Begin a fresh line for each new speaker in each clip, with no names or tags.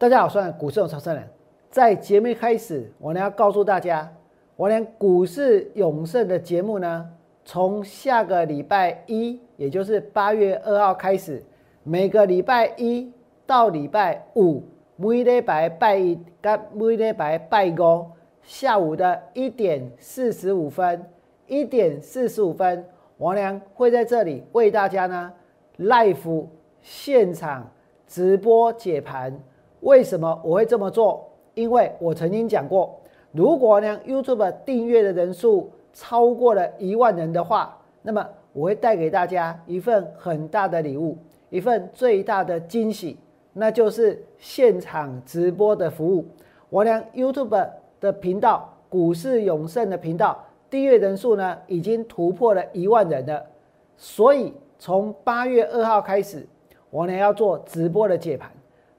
大家好，我是股市有超生人。在节目一开始，我呢要告诉大家，我连股市永胜的节目呢，从下个礼拜一，也就是八月二号开始，每个礼拜一到礼拜五，每礼拜拜一跟每礼拜拜五下午的一点四十五分，一点四十五分，王良会在这里为大家呢 live 现场直播解盘。为什么我会这么做？因为我曾经讲过，如果呢 YouTube 订阅的人数超过了一万人的话，那么我会带给大家一份很大的礼物，一份最大的惊喜，那就是现场直播的服务。我呢 YouTube 的频道股市永胜的频道订阅人数呢已经突破了一万人了，所以从八月二号开始，我呢要做直播的解盘。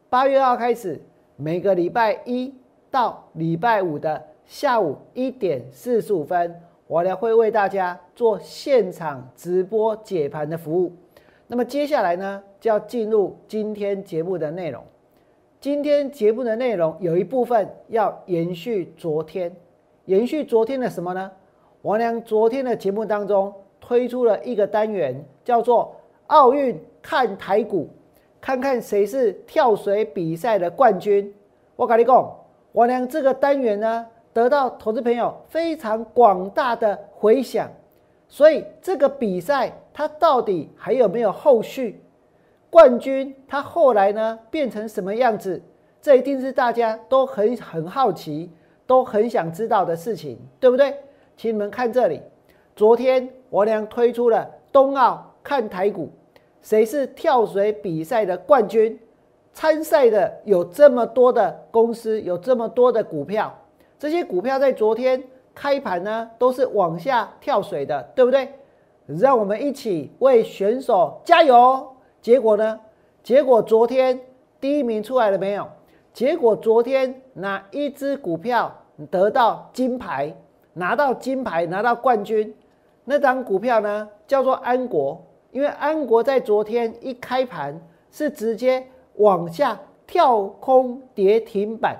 八月二号开始，每个礼拜一到礼拜五的下午一点四十五分，我呢会为大家做现场直播解盘的服务。那么接下来呢，就要进入今天节目的内容。今天节目的内容有一部分要延续昨天，延续昨天的什么呢？王良昨天的节目当中推出了一个单元，叫做“奥运看台股”。看看谁是跳水比赛的冠军。我跟你讲，我俩这个单元呢，得到投资朋友非常广大的回响。所以这个比赛它到底还有没有后续？冠军他后来呢变成什么样子？这一定是大家都很很好奇，都很想知道的事情，对不对？请你们看这里，昨天我俩推出了冬奥看台股。谁是跳水比赛的冠军？参赛的有这么多的公司，有这么多的股票，这些股票在昨天开盘呢，都是往下跳水的，对不对？让我们一起为选手加油！结果呢？结果昨天第一名出来了没有？结果昨天哪一只股票得到金牌，拿到金牌，拿到冠军？那张股票呢，叫做安国。因为安国在昨天一开盘是直接往下跳空跌停板，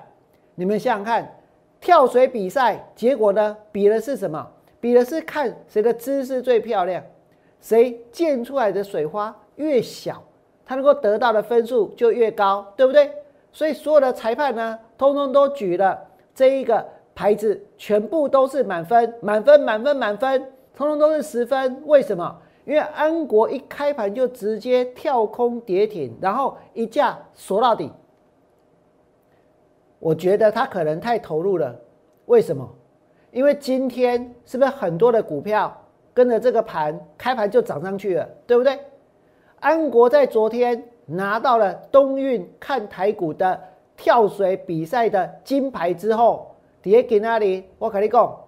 你们想想看，跳水比赛结果呢？比的是什么？比的是看谁的姿势最漂亮，谁溅出来的水花越小，他能够得到的分数就越高，对不对？所以所有的裁判呢，通通都举了这一个牌子，全部都是满分，满分，满分，满分，通通都是十分。为什么？因为安国一开盘就直接跳空跌停，然后一架锁到底。我觉得他可能太投入了。为什么？因为今天是不是很多的股票跟着这个盘开盘就涨上去了，对不对？安国在昨天拿到了冬运看台股的跳水比赛的金牌之后，跌给那里？我跟你讲，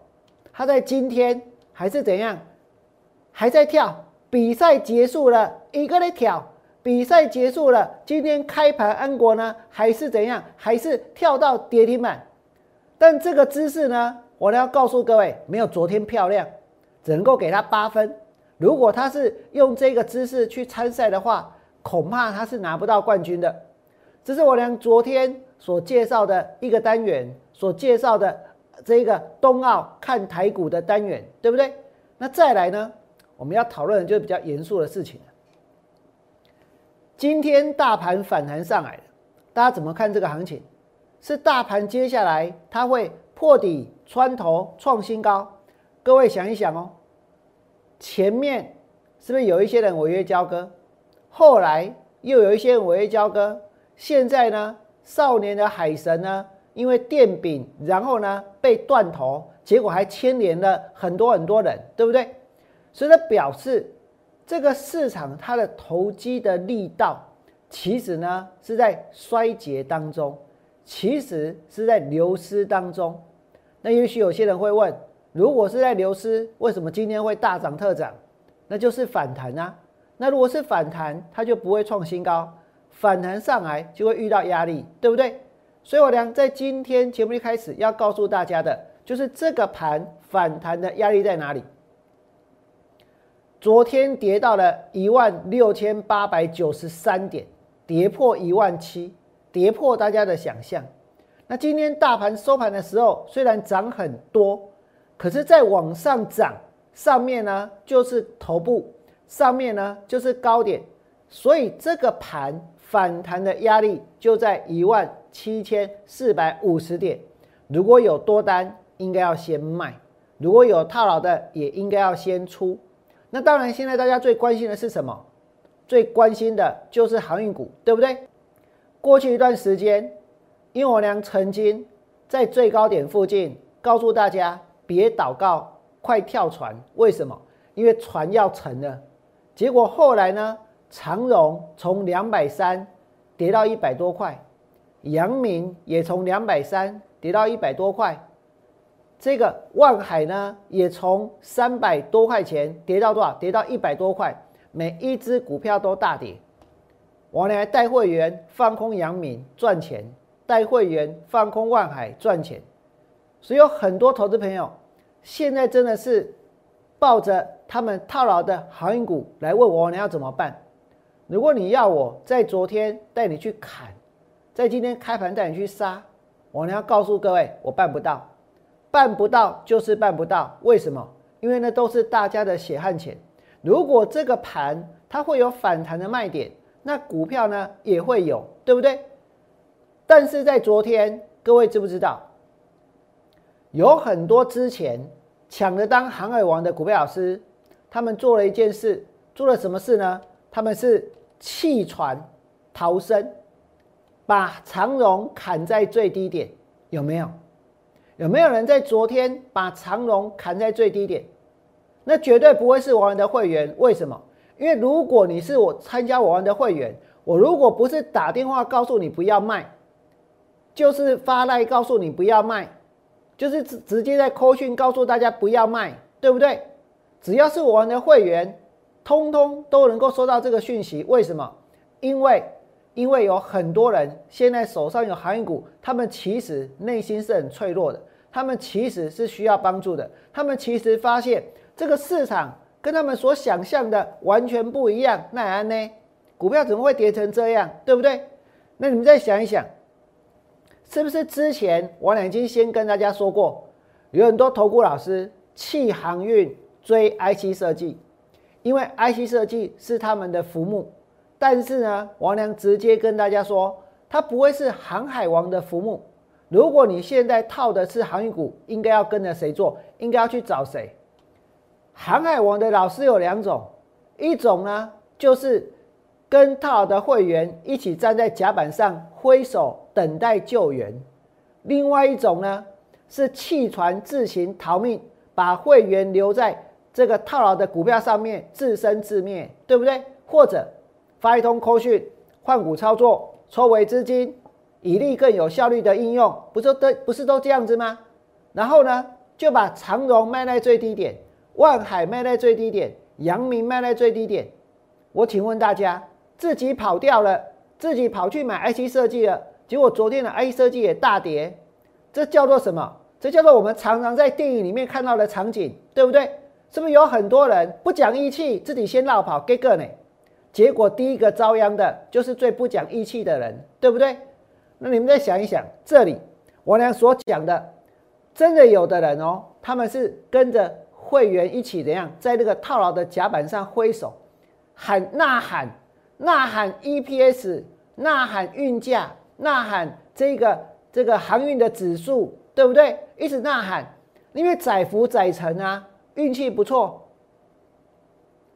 他在今天还是怎样？还在跳，比赛结束了，一个在跳，比赛结束了，今天开盘安国呢还是怎样？还是跳到跌停板？但这个姿势呢，我要告诉各位，没有昨天漂亮，只能够给他八分。如果他是用这个姿势去参赛的话，恐怕他是拿不到冠军的。这是我俩昨天所介绍的一个单元，所介绍的这个冬奥看台股的单元，对不对？那再来呢？我们要讨论的就是比较严肃的事情今天大盘反弹上来了，大家怎么看这个行情？是大盘接下来它会破底穿头创新高？各位想一想哦，前面是不是有一些人违约交割？后来又有一些人违约交割？现在呢？少年的海神呢？因为电饼，然后呢被断头，结果还牵连了很多很多人，对不对？所以它表示，这个市场它的投机的力道，其实呢是在衰竭当中，其实是在流失当中。那也许有些人会问，如果是在流失，为什么今天会大涨特涨？那就是反弹啊。那如果是反弹，它就不会创新高，反弹上来就会遇到压力，对不对？所以我俩在今天节目一开始要告诉大家的，就是这个盘反弹的压力在哪里。昨天跌到了一万六千八百九十三点，跌破一万七，跌破大家的想象。那今天大盘收盘的时候，虽然涨很多，可是再往上涨，上面呢就是头部，上面呢就是高点，所以这个盘反弹的压力就在一万七千四百五十点。如果有多单，应该要先卖；如果有套牢的，也应该要先出。那当然，现在大家最关心的是什么？最关心的就是航运股，对不对？过去一段时间，因为我娘曾经在最高点附近告诉大家别祷告，快跳船。为什么？因为船要沉了。结果后来呢？长荣从两百三跌到一百多块，阳明也从两百三跌到一百多块，这个万海呢也从三百多块钱跌到多少？跌到一百多块。每一只股票都大跌，我呢带会员放空阳明赚钱，带会员放空万海赚钱，所以有很多投资朋友现在真的是抱着他们套牢的航运股来问我，你要怎么办？如果你要我在昨天带你去砍，在今天开盘带你去杀，我呢要告诉各位，我办不到，办不到就是办不到。为什么？因为那都是大家的血汗钱。如果这个盘它会有反弹的卖点，那股票呢也会有，对不对？但是在昨天，各位知不知道，有很多之前抢着当航海王的股票老师，他们做了一件事，做了什么事呢？他们是弃船逃生，把长荣砍在最低点，有没有？有没有人在昨天把长荣砍在最低点？那绝对不会是我们的会员，为什么？因为如果你是我参加我们的会员，我如果不是打电话告诉你不要卖，就是发赖告诉你不要卖，就是直直接在扣讯告诉大家不要卖，对不对？只要是我们的会员，通通都能够收到这个讯息。为什么？因为因为有很多人现在手上有航运股，他们其实内心是很脆弱的，他们其实是需要帮助的，他们其实发现。这个市场跟他们所想象的完全不一样，那安呢？股票怎么会跌成这样？对不对？那你们再想一想，是不是之前我俩已经先跟大家说过，有很多投顾老师弃航运追 IC 设计，因为 IC 设计是他们的浮木。但是呢，王良直接跟大家说，它不会是航海王的浮木。如果你现在套的是航运股，应该要跟着谁做？应该要去找谁？航海王的老师有两种，一种呢就是跟套的会员一起站在甲板上挥手等待救援；另外一种呢是弃船自行逃命，把会员留在这个套牢的股票上面自生自灭，对不对？或者发一通扣讯换股操作，抽回资金，以利更有效率的应用，不是都不是都这样子吗？然后呢就把长荣卖在最低点。万海卖在最低点，阳明卖在最低点。我请问大家，自己跑掉了，自己跑去买 IC 设计了，结果昨天的 IC 设计也大跌，这叫做什么？这叫做我们常常在电影里面看到的场景，对不对？是不是有很多人不讲义气，自己先绕跑给个呢？结果第一个遭殃的就是最不讲义气的人，对不对？那你们再想一想，这里我俩所讲的，真的有的人哦，他们是跟着。会员一起怎样，在那个套牢的甲板上挥手，喊呐喊，呐喊 EPS，呐喊运价，呐喊这个这个航运的指数，对不对？一直呐喊，因为载浮载沉啊，运气不错，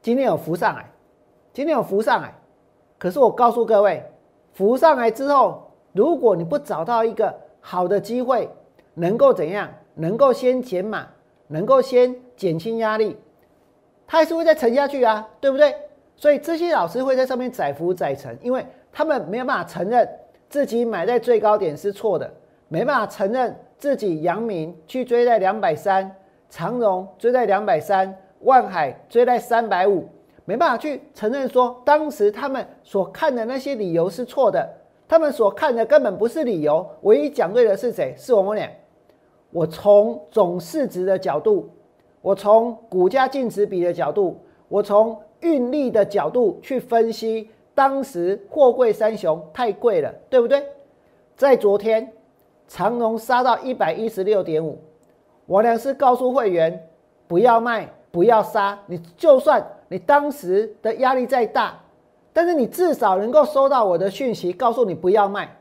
今天有浮上来，今天有浮上来，可是我告诉各位，浮上来之后，如果你不找到一个好的机会，能够怎样，能够先减码。能够先减轻压力，它还是会再沉下去啊，对不对？所以这些老师会在上面载浮载沉，因为他们没有办法承认自己买在最高点是错的，没办法承认自己阳明去追在两百三，长荣追在两百三，万海追在三百五，没办法去承认说当时他们所看的那些理由是错的，他们所看的根本不是理由，唯一讲对的是谁？是我们俩。我从总市值的角度，我从股价净值比的角度，我从运力的角度去分析，当时货柜三雄太贵了，对不对？在昨天长荣杀到一百一十六点五，我呢是告诉会员不要卖，不要杀。你就算你当时的压力再大，但是你至少能够收到我的讯息，告诉你不要卖。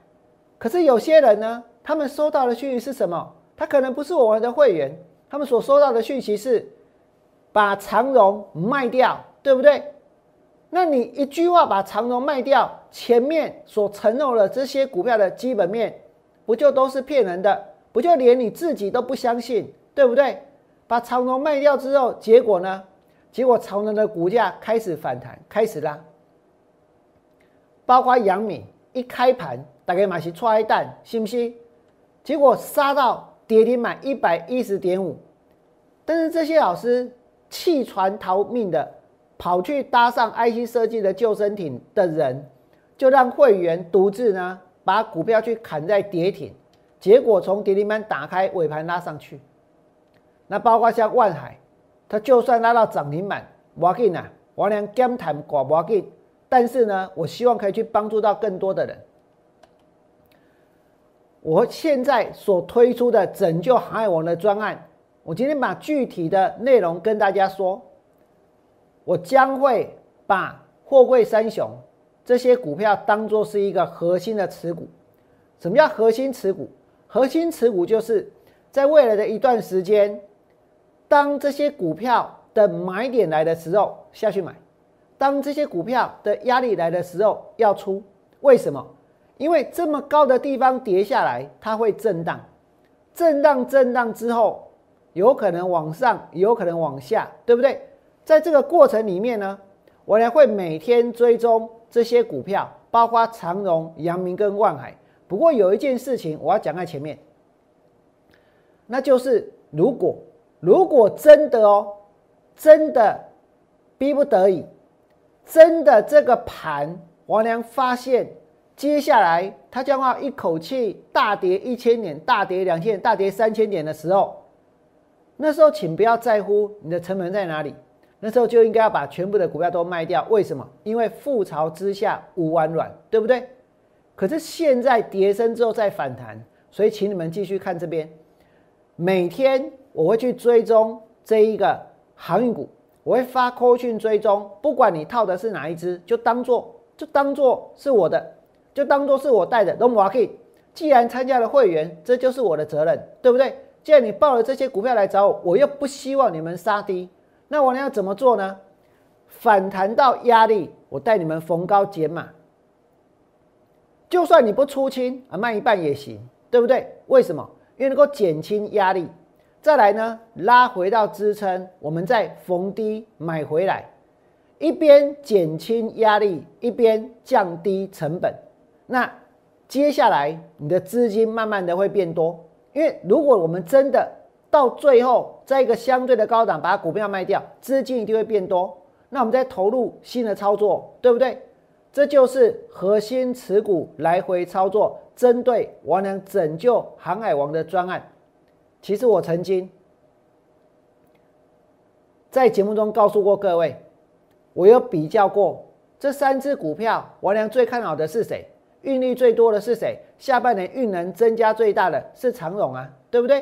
可是有些人呢，他们收到的讯息是什么？他可能不是我们的会员，他们所收到的讯息是把长荣卖掉，对不对？那你一句话把长荣卖掉，前面所承诺的这些股票的基本面，不就都是骗人的？不就连你自己都不相信，对不对？把长荣卖掉之后，结果呢？结果长荣的股价开始反弹，开始拉。包括杨敏一开盘，大概买是踹蛋，信不信？结果杀到跌停板一百一十点五，但是这些老师弃船逃命的。跑去搭上 IC 设计的救生艇的人，就让会员独自呢把股票去砍在跌停，结果从跌停板打开尾盘拉上去。那包括像万海，它就算拉到涨停板，我给呢，我连减谈寡我给，但是呢，我希望可以去帮助到更多的人。我现在所推出的拯救航海王的专案，我今天把具体的内容跟大家说。我将会把货柜三雄这些股票当做是一个核心的持股。什么叫核心持股？核心持股就是在未来的一段时间，当这些股票的买点来的时候下去买，当这些股票的压力来的时候要出。为什么？因为这么高的地方跌下来，它会震荡，震荡震荡之后，有可能往上，有可能往下，对不对？在这个过程里面呢，我呢会每天追踪这些股票，包括长荣、阳明跟万海。不过有一件事情我要讲在前面，那就是如果如果真的哦，真的逼不得已，真的这个盘王良发现接下来他将要一口气大跌一千点、大跌两千点、大跌三千点的时候，那时候请不要在乎你的成本在哪里。那时候就应该要把全部的股票都卖掉，为什么？因为覆巢之下无完卵，对不对？可是现在跌升之后再反弹，所以请你们继续看这边。每天我会去追踪这一个航运股，我会发扣讯追踪，不管你套的是哪一只，就当做就当做是我的，就当做是我带的。那么我可以，既然参加了会员，这就是我的责任，对不对？既然你报了这些股票来找我，我又不希望你们杀低。那我呢要怎么做呢？反弹到压力，我带你们逢高减码。就算你不出清啊，卖一半也行，对不对？为什么？因为能够减轻压力。再来呢，拉回到支撑，我们再逢低买回来，一边减轻压力，一边降低成本。那接下来你的资金慢慢的会变多，因为如果我们真的。到最后，在一个相对的高档把股票卖掉，资金一定会变多。那我们再投入新的操作，对不对？这就是核心持股来回操作，针对我能拯救航海王的专案。其实我曾经在节目中告诉过各位，我有比较过这三只股票，王良最看好的是谁？运力最多的是谁？下半年运能增加最大的是长荣啊，对不对？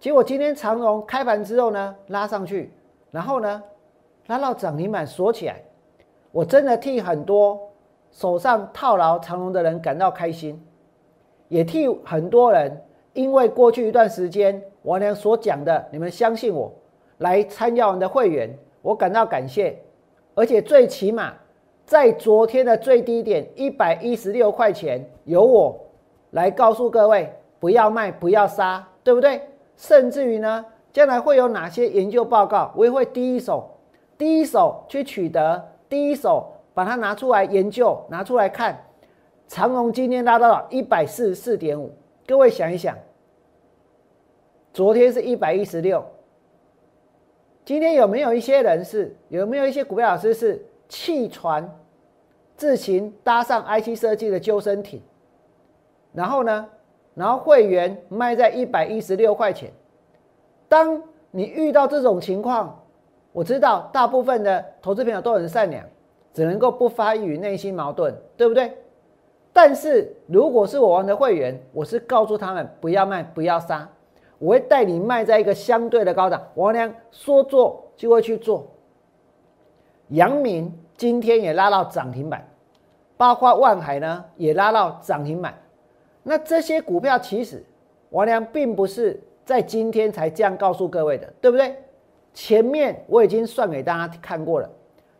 结果今天长荣开盘之后呢，拉上去，然后呢，拉到涨停板锁起来。我真的替很多手上套牢长荣的人感到开心，也替很多人因为过去一段时间我俩所讲的，你们相信我来参加我们的会员，我感到感谢。而且最起码在昨天的最低点一百一十六块钱，由我来告诉各位不要卖，不要杀，对不对？甚至于呢，将来会有哪些研究报告，我也会第一手、第一手去取得，第一手把它拿出来研究，拿出来看。长隆今天拉到了一百四十四点五，各位想一想，昨天是一百一十六，今天有没有一些人是，有没有一些股票老师是弃船自行搭上 IC 设计的救生艇，然后呢？然后会员卖在一百一十六块钱。当你遇到这种情况，我知道大部分的投资朋友都很善良，只能够不发于内心矛盾，对不对？但是如果是我玩的会员，我是告诉他们不要卖，不要杀，我会带你卖在一个相对的高档。王良说做就会去做。阳明今天也拉到涨停板，包括万海呢也拉到涨停板。那这些股票其实王良并不是在今天才这样告诉各位的，对不对？前面我已经算给大家看过了，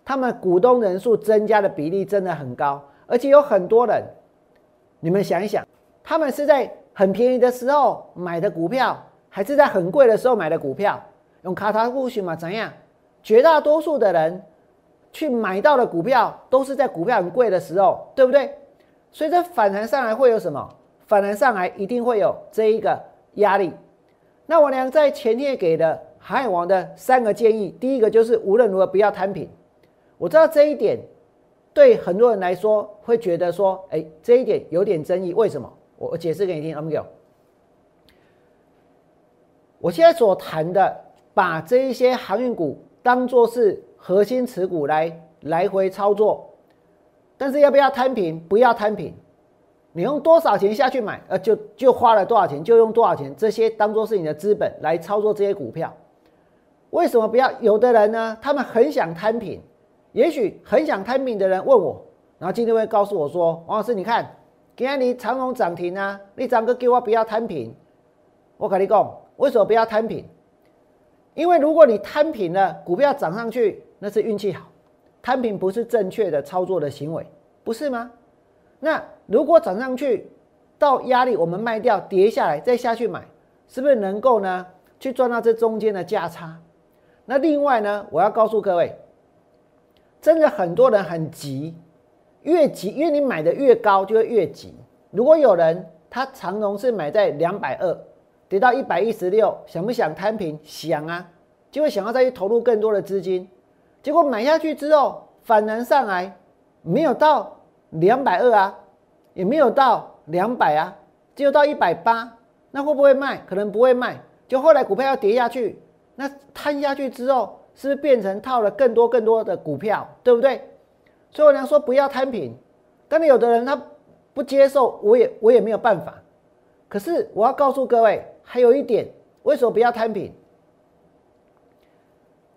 他们股东人数增加的比例真的很高，而且有很多人。你们想一想，他们是在很便宜的时候买的股票，还是在很贵的时候买的股票？用卡塔布许嘛？怎样？绝大多数的人去买到的股票，都是在股票很贵的时候，对不对？所以这反弹上来会有什么？反弹上来一定会有这一个压力。那我俩在前天给的海王的三个建议，第一个就是无论如何不要摊平。我知道这一点。对很多人来说，会觉得说，哎，这一点有点争议。为什么？我我解释给你听。阿 Mo，我现在所谈的，把这一些航运股当做是核心持股来来回操作，但是要不要摊平？不要摊平。你用多少钱下去买，呃，就就花了多少钱，就用多少钱，这些当做是你的资本来操作这些股票。为什么不要？有的人呢，他们很想摊平。也许很想摊平的人问我，然后今天会告诉我说：“王老师，你看，今天你长隆涨停啊，你涨个给我不要摊平。”我跟你讲，为什么不要摊平？因为如果你摊平了，股票涨上去，那是运气好，摊平不是正确的操作的行为，不是吗？那如果涨上去到压力，我们卖掉，跌下来再下去买，是不是能够呢去赚到这中间的价差？那另外呢，我要告诉各位。真的很多人很急，越急，因为你买的越高就会越急。如果有人他长荣是买在两百二，跌到一百一十六，想不想摊平？想啊，就会想要再去投入更多的资金。结果买下去之后反弹上来，没有到两百二啊，也没有到两百啊，只有到一百八，那会不会卖？可能不会卖。就后来股票要跌下去，那摊下去之后。是不是变成套了更多更多的股票，对不对？所以我娘说不要摊平，但是有的人他不接受，我也我也没有办法。可是我要告诉各位，还有一点，为什么不要摊平？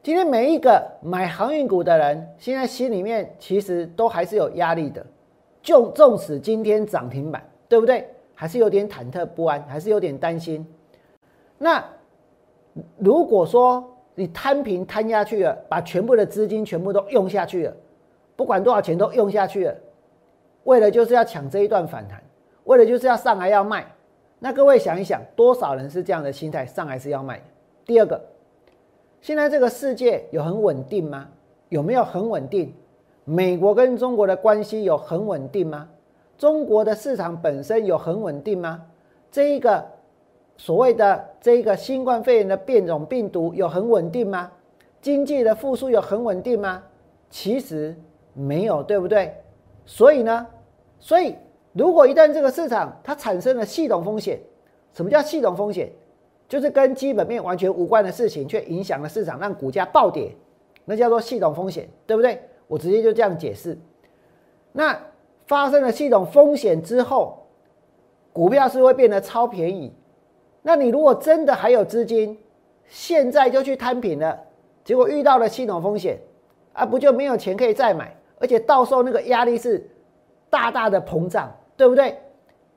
今天每一个买航运股的人，现在心里面其实都还是有压力的。就纵使今天涨停板，对不对？还是有点忐忑不安，还是有点担心。那如果说，你摊平摊下去了，把全部的资金全部都用下去了，不管多少钱都用下去了，为了就是要抢这一段反弹，为了就是要上来要卖。那各位想一想，多少人是这样的心态，上来是要卖？第二个，现在这个世界有很稳定吗？有没有很稳定？美国跟中国的关系有很稳定吗？中国的市场本身有很稳定吗？这一个。所谓的这个新冠肺炎的变种病毒有很稳定吗？经济的复苏有很稳定吗？其实没有，对不对？所以呢，所以如果一旦这个市场它产生了系统风险，什么叫系统风险？就是跟基本面完全无关的事情，却影响了市场，让股价暴跌，那叫做系统风险，对不对？我直接就这样解释。那发生了系统风险之后，股票是会变得超便宜。那你如果真的还有资金，现在就去摊平了，结果遇到了系统风险，啊，不就没有钱可以再买，而且到时候那个压力是大大的膨胀，对不对？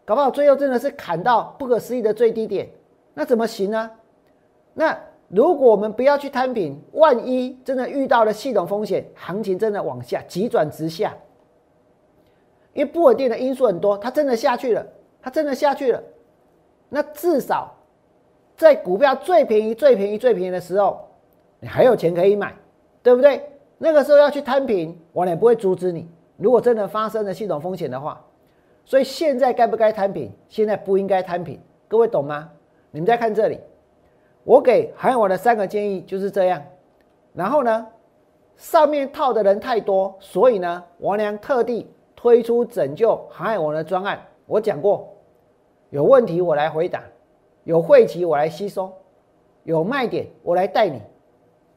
搞不好最后真的是砍到不可思议的最低点，那怎么行呢？那如果我们不要去摊平，万一真的遇到了系统风险，行情真的往下急转直下，因为不稳定的因素很多，它真的下去了，它真的下去了。那至少在股票最便宜、最便宜、最便宜的时候，你还有钱可以买，对不对？那个时候要去摊平，我也不会阻止你。如果真的发生了系统风险的话，所以现在该不该摊平？现在不应该摊平，各位懂吗？你们再看这里，我给海我的三个建议就是这样。然后呢，上面套的人太多，所以呢，王良特地推出拯救海我的专案，我讲过。有问题我来回答，有晦气我来吸收，有卖点我来带你，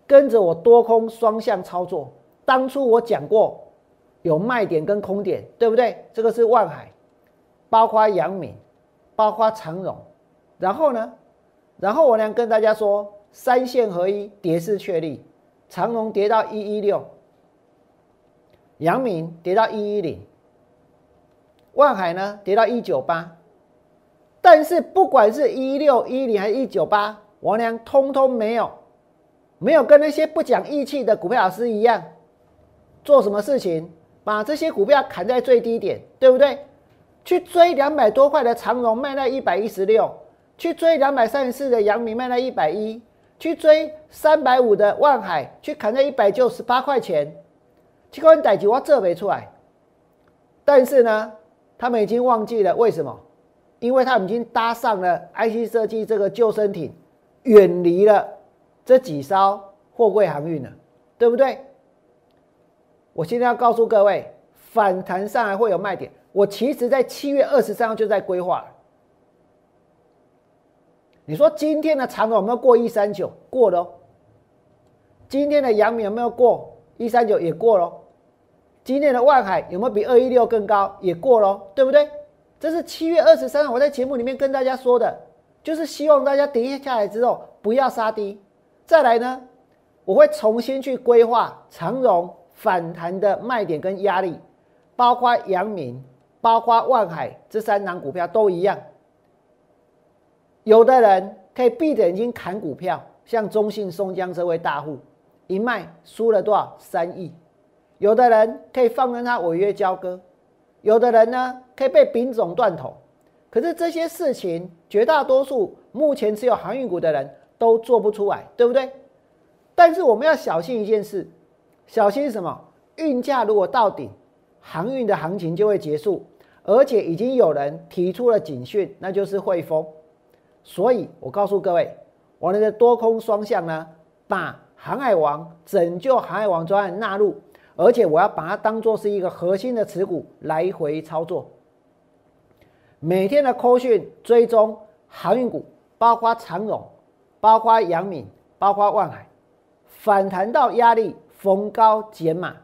跟着我多空双向操作。当初我讲过有卖点跟空点，对不对？这个是万海，包括阳明，包括长荣，然后呢，然后我呢跟大家说，三线合一，跌势确立，长荣跌到一一六，阳明跌到一一零，万海呢跌到一九八，但是不管是一六一零还是一九八，王良通通没有，没有跟那些不讲义气的股票老师一样，做什么事情？把这些股票砍在最低点，对不对？去追两百多块的长荣卖到一百一十六，去追两百三十四的阳明卖到一百一，去追三百五的万海去砍在一百九十八块钱，结果逮住我这没出来。但是呢，他们已经忘记了为什么？因为他已经搭上了 IC 设计这个救生艇，远离了这几艘货柜航运了，对不对？我现在要告诉各位，反弹上来会有卖点。我其实在七月二十三号就在规划。你说今天的长有没有过一三九？过了。今天的阳明有没有过一三九？也过了。今天的万海有没有比二一六更高？也过了，对不对？这是七月二十三号我在节目里面跟大家说的，就是希望大家跌下来之后不要杀低。再来呢，我会重新去规划长荣。反弹的卖点跟压力，包括阳明、包括万海这三档股票都一样。有的人可以闭着眼睛砍股票，像中信、松江这位大户，一卖输了多少？三亿。有的人可以放任他违约交割，有的人呢可以被丙种断头。可是这些事情，绝大多数目前持有航运股的人都做不出来，对不对？但是我们要小心一件事。小心什么？运价如果到顶，航运的行情就会结束，而且已经有人提出了警讯，那就是汇丰。所以我告诉各位，我们的多空双向呢，把航海王拯救航海王专案纳入，而且我要把它当做是一个核心的持股来回操作。每天的扣讯追踪航运股，包括长荣，包括阳明，包括万海，反弹到压力。逢高减码，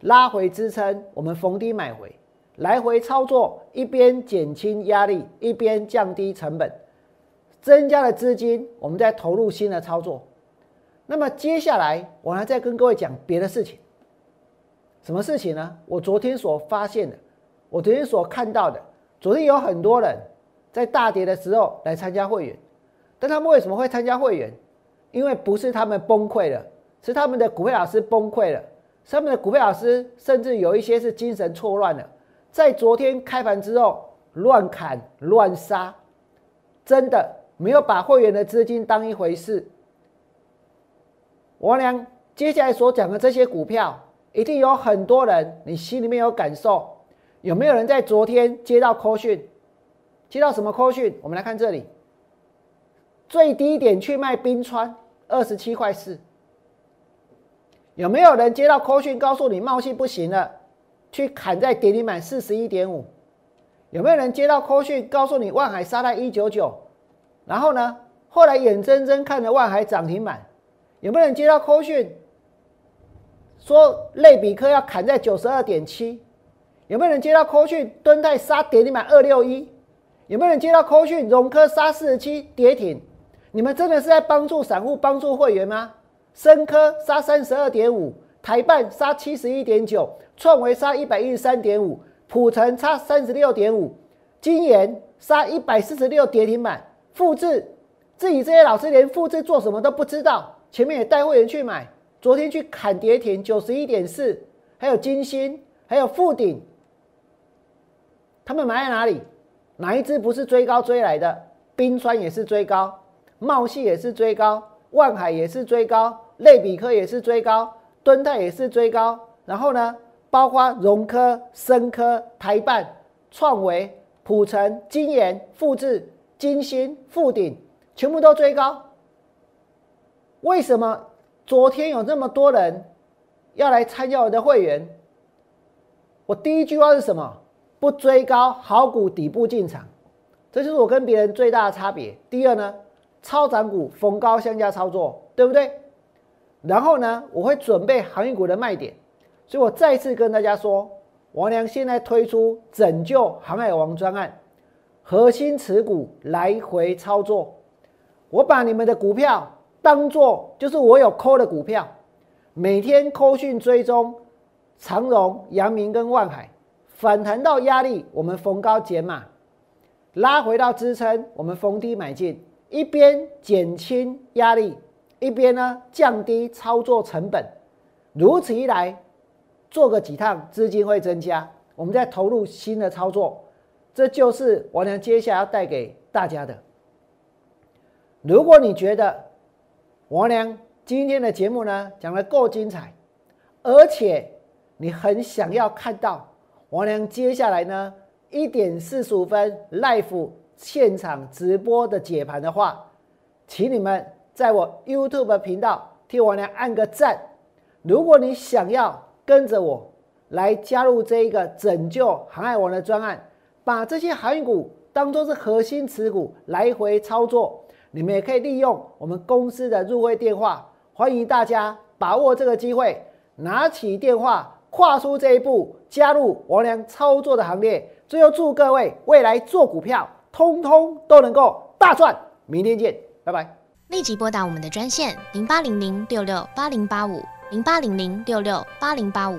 拉回支撑，我们逢低买回，来回操作，一边减轻压力，一边降低成本，增加了资金，我们再投入新的操作。那么接下来，我还再跟各位讲别的事情。什么事情呢？我昨天所发现的，我昨天所看到的，昨天有很多人在大跌的时候来参加会员，但他们为什么会参加会员？因为不是他们崩溃了。是他们的股票老师崩溃了，他们的股票老师甚至有一些是精神错乱了，在昨天开盘之后乱砍乱杀，真的没有把会员的资金当一回事。王良接下来所讲的这些股票，一定有很多人你心里面有感受，有没有人在昨天接到 call 讯？接到什么 call 讯？我们来看这里，最低点去卖冰川二十七块四。有没有人接到 call 讯告诉你茂系不行了，去砍在跌停板四十一点五？有没有人接到 call 讯告诉你万海杀在一九九？然后呢，后来眼睁睁看着万海涨停板？有没有人接到 call 讯说类比科要砍在九十二点七？有没有人接到 call 讯敦泰杀跌停板二六一？有没有人接到 call 讯融科杀四十七跌停？你们真的是在帮助散户、帮助会员吗？深科杀三十二点五，台办杀七十一点九，创维杀一百一十三点五，普成差三十六点五，金研杀一百四十六跌停板，复制自己这些老师连复制做什么都不知道，前面也带会员去买，昨天去砍跌停九十一点四，还有金星，还有富鼎，他们买在哪里？哪一只不是追高追来的？冰川也是追高，茂系也是追高，万海也是追高。类比科也是追高，敦泰也是追高，然后呢，包括融科、深科、台办、创维、普成、金研、复制、金星、富鼎，全部都追高。为什么昨天有这么多人要来参加我的会员？我第一句话是什么？不追高，好股底部进场，这就是我跟别人最大的差别。第二呢，超涨股逢高相加操作，对不对？然后呢，我会准备航运股的卖点，所以我再次跟大家说，王良现在推出拯救航海王专案，核心持股来回操作。我把你们的股票当做就是我有扣的股票，每天扣讯追踪长荣、阳明跟万海，反弹到压力，我们逢高减码；拉回到支撑，我们逢低买进。一边减轻压力，一边呢降低操作成本。如此一来，做个几趟资金会增加，我们再投入新的操作。这就是我俩接下来要带给大家的。如果你觉得王良今天的节目呢讲的够精彩，而且你很想要看到王良接下来呢一点四十五分 live 现场直播的解盘的话，请你们在我 YouTube 频道替王良按个赞。如果你想要跟着我来加入这一个拯救航海王的专案，把这些航运股当做是核心持股来回操作。你们也可以利用我们公司的入会电话，欢迎大家把握这个机会，拿起电话，跨出这一步，加入王良操作的行列。最后祝各位未来做股票，通通都能够大赚。明天见，拜拜。
立即拨打我们的专线零八零零六六八零八五零八零零六六八零八五